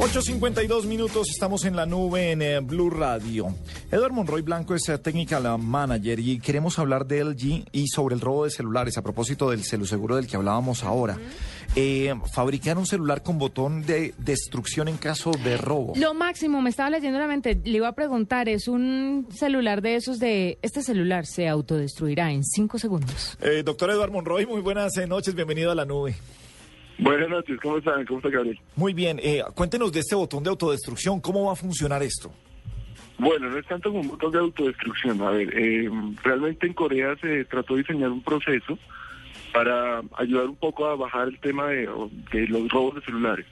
8.52 minutos, estamos en la nube en eh, Blue Radio. Eduardo Monroy Blanco es eh, Technical Manager y queremos hablar de LG y sobre el robo de celulares a propósito del seguro del que hablábamos ahora. Eh, fabricar un celular con botón de destrucción en caso de robo. Lo máximo, me estaba leyendo la mente, le iba a preguntar, es un celular de esos de, este celular se autodestruirá en cinco segundos. Eh, doctor Eduardo Monroy, muy buenas eh, noches, bienvenido a la nube. Buenas noches, ¿cómo están? ¿Cómo está Gabriel? Muy bien, eh, cuéntenos de este botón de autodestrucción, ¿cómo va a funcionar esto? Bueno, no es tanto como un botón de autodestrucción. A ver, eh, realmente en Corea se trató de diseñar un proceso para ayudar un poco a bajar el tema de, de los robos de celulares.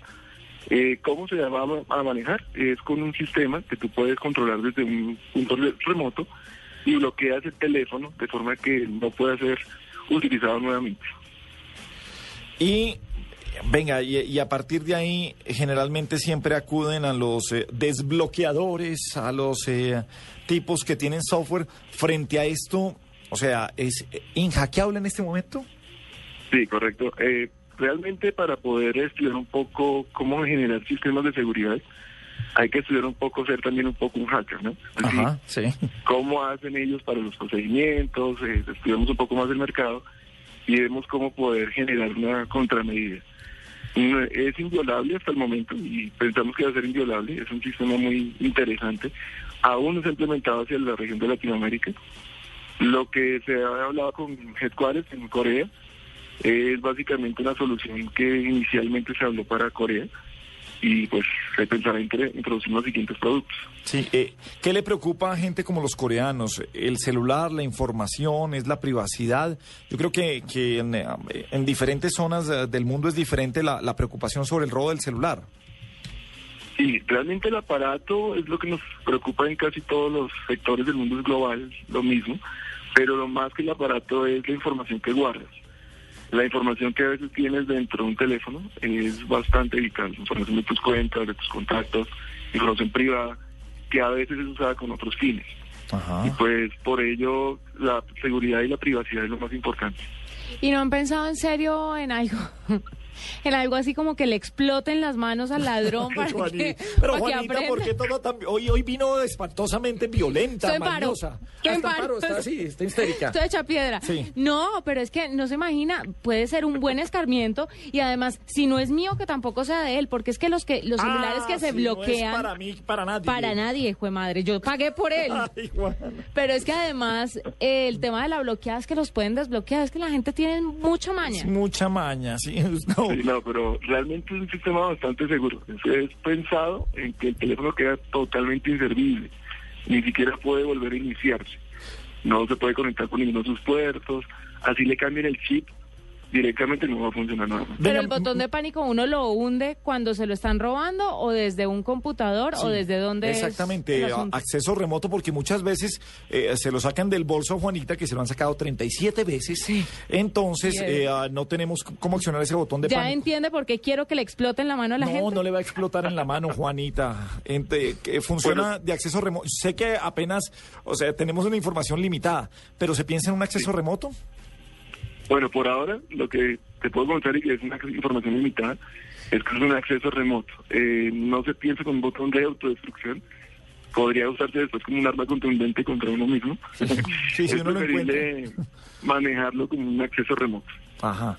Eh, ¿Cómo se llama a manejar? Es con un sistema que tú puedes controlar desde un punto remoto y bloqueas el teléfono de forma que no pueda ser utilizado nuevamente. Y Venga, y, a partir de ahí generalmente siempre acuden a los eh, desbloqueadores, a los eh, tipos que tienen software. Frente a esto, o sea, ¿es inhackeable en este momento? Sí, correcto. Eh, realmente para poder estudiar un poco cómo generar sistemas de seguridad, hay que estudiar un poco, ser también un poco un hacker, ¿no? Ajá, sí. Cómo hacen ellos para los procedimientos, estudiamos un poco más el mercado y vemos cómo poder generar una contramedida. Es inviolable hasta el momento y pensamos que va a ser inviolable. Es un sistema muy interesante. Aún no se ha implementado hacia la región de Latinoamérica. Lo que se ha hablado con Headquarters en Corea es básicamente una solución que inicialmente se habló para Corea y pues se pensará en introducir los siguientes productos. Sí, eh, ¿qué le preocupa a gente como los coreanos? ¿El celular, la información, es la privacidad? Yo creo que, que en, en, diferentes zonas eh, del mundo es diferente la, la preocupación sobre el robo del celular. Sí, realmente el aparato es lo que nos preocupa en casi todos los sectores del mundo es global, lo mismo, pero lo más que el aparato es la información que guardas. La información que a veces tienes dentro de un teléfono es bastante vital, información de tus cuentas, de tus contactos, información privada, que a veces es usada con otros fines. Y pues por ello la seguridad y la privacidad es lo más importante. ¿Y no han pensado en serio en algo? en algo así como que le exploten las manos al ladrón para que, Pero Juanita, ¿por qué todo tan... Hoy, hoy vino espantosamente violenta, Estoy mañosa. Estoy en paro. Está así, está histérica. Estoy hecha piedra. No, pero es que no se imagina, puede ser un buen escarmiento y además, si no es mío, que tampoco sea de él, porque es que los que los celulares que ah, se bloquean... para mí, para nadie. Para nadie, hijo de madre. Yo pagué por él. pero es que además, el tema de la bloqueada es que los pueden desbloquear, es que la gente tiene mucha maña. Mucha maña, sí. No. Pero realmente es un sistema bastante seguro. Es pensado en que el teléfono queda totalmente inservible. Ni siquiera puede volver a iniciarse. No se puede conectar con ninguno de sus puertos. Así le cambian el chip directamente no va a funcionar nada. Pero el botón de pánico uno lo hunde cuando se lo están robando o desde un computador o desde donde Exactamente, acceso remoto porque muchas veces eh, se lo sacan del bolso Juanita que se lo han sacado 37 veces. Sí. Entonces eh, ah, no tenemos cómo accionar ese botón de pánico. Ya entiende por qué quiero que le explote en la mano a la gente. No, no le va a explotar en la mano, Juanita. funciona de acceso remoto. Sé que apenas, o sea, tenemos una información limitada, pero ¿se piensa en un acceso remoto? Bueno, por ahora lo que te puedo contar y que es una información limitada es que es un acceso remoto. Eh, no se piensa con un botón de autodestrucción. Podría usarse después como un arma contundente contra uno mismo. Sí, es uno preferible manejarlo como un acceso remoto. Ajá.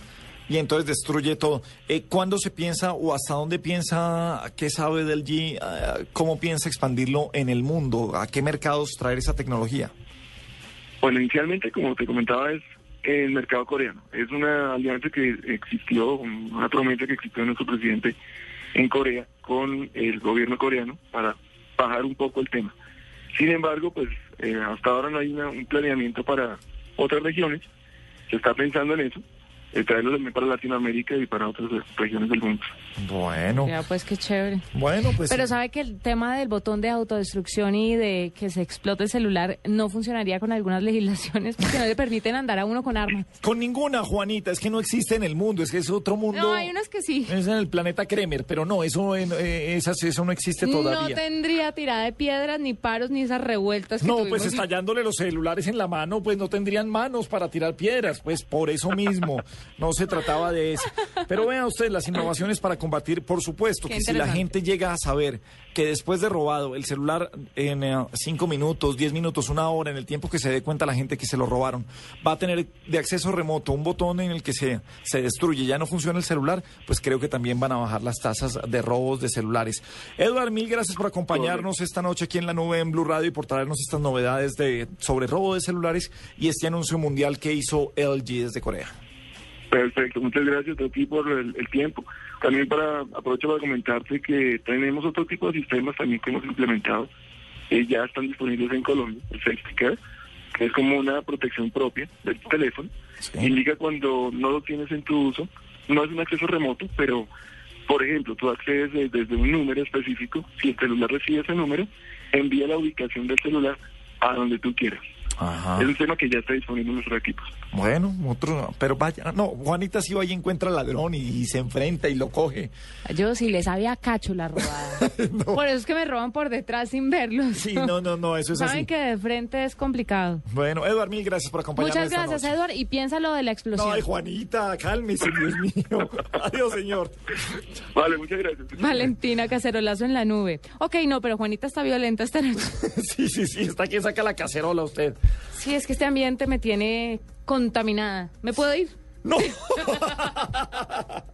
Y entonces destruye todo. Eh, ¿Cuándo se piensa o hasta dónde piensa, qué sabe del G, eh, cómo piensa expandirlo en el mundo? ¿A qué mercados traer esa tecnología? Bueno, inicialmente, como te comentaba, es el mercado coreano. Es una alianza que existió, una promesa que existió nuestro presidente en Corea con el gobierno coreano para bajar un poco el tema. Sin embargo, pues eh, hasta ahora no hay un planeamiento para otras regiones. Se está pensando en eso eh, traerlo también para Latinoamérica y para otras regiones del mundo. Bueno. Ya, pues qué chévere. Bueno, pues. Pero sabe que el tema del botón de autodestrucción y de que se explote el celular no funcionaría con algunas legislaciones porque no le permiten andar a uno con armas. Con ninguna, Juanita, es que no existe en el mundo, es que es otro mundo. No, hay unas que sí. Es en el planeta Kremer, pero no, eso, eh, esas, eso no existe todavía. No tendría tirada de piedras, ni paros, ni esas revueltas. Que no, pues estallándole los celulares en la mano, pues no tendrían manos para tirar piedras, pues por eso mismo. no se trataba de eso. Pero vean ustedes las innovaciones para combatir, por supuesto, Qué que si la gente llega a saber que después de robado el celular en eh, cinco minutos, diez minutos, una hora, en el tiempo que se dé cuenta la gente que se lo robaron, va a tener de acceso remoto un botón en el que se, se destruye, ya no funciona el celular, pues creo que también van a bajar las tasas de robos de celulares. Edward, mil gracias por acompañarnos esta noche aquí en la nube en Blue Radio y por traernos estas novedades de, sobre robo de celulares y este anuncio mundial que hizo LG desde Corea. Perfecto, muchas gracias a ti por el, el tiempo. También para aprovecho para comentarte que tenemos otro tipo de sistemas también que hemos implementado. eh, ya están disponibles en Colombia, el Safety Care, que es como una protección propia del teléfono. Sí. Indica cuando no lo tienes en tu uso, no es un acceso remoto, pero por ejemplo, tú accedes de- desde un número específico, si el celular recibe ese número, envía la ubicación del celular a donde tú quieras. Ajá. Es un tema que ya está disponible en nuestros equipos. Bueno, otro, pero vaya, no, Juanita sí va y encuentra al ladrón y, y se enfrenta y lo coge. Yo sí les había cacho la robada. Por eso es que me roban por detrás sin verlos. Sí, no, no, no, eso es Saben así. que de frente es complicado. Bueno, Eduard, mil gracias por acompañarnos. Muchas esta gracias, noche. Edward. Y piensa lo de la explosión. Ay, Juanita, cálmese, Dios mío. Adiós, señor. Vale, muchas gracias. Valentina Cacerolazo en la nube. Ok, no, pero Juanita está violenta esta noche. Sí, sí, sí, está quien saca la cacerola usted. Sí, es que este ambiente me tiene contaminada. ¿Me puedo ir? No.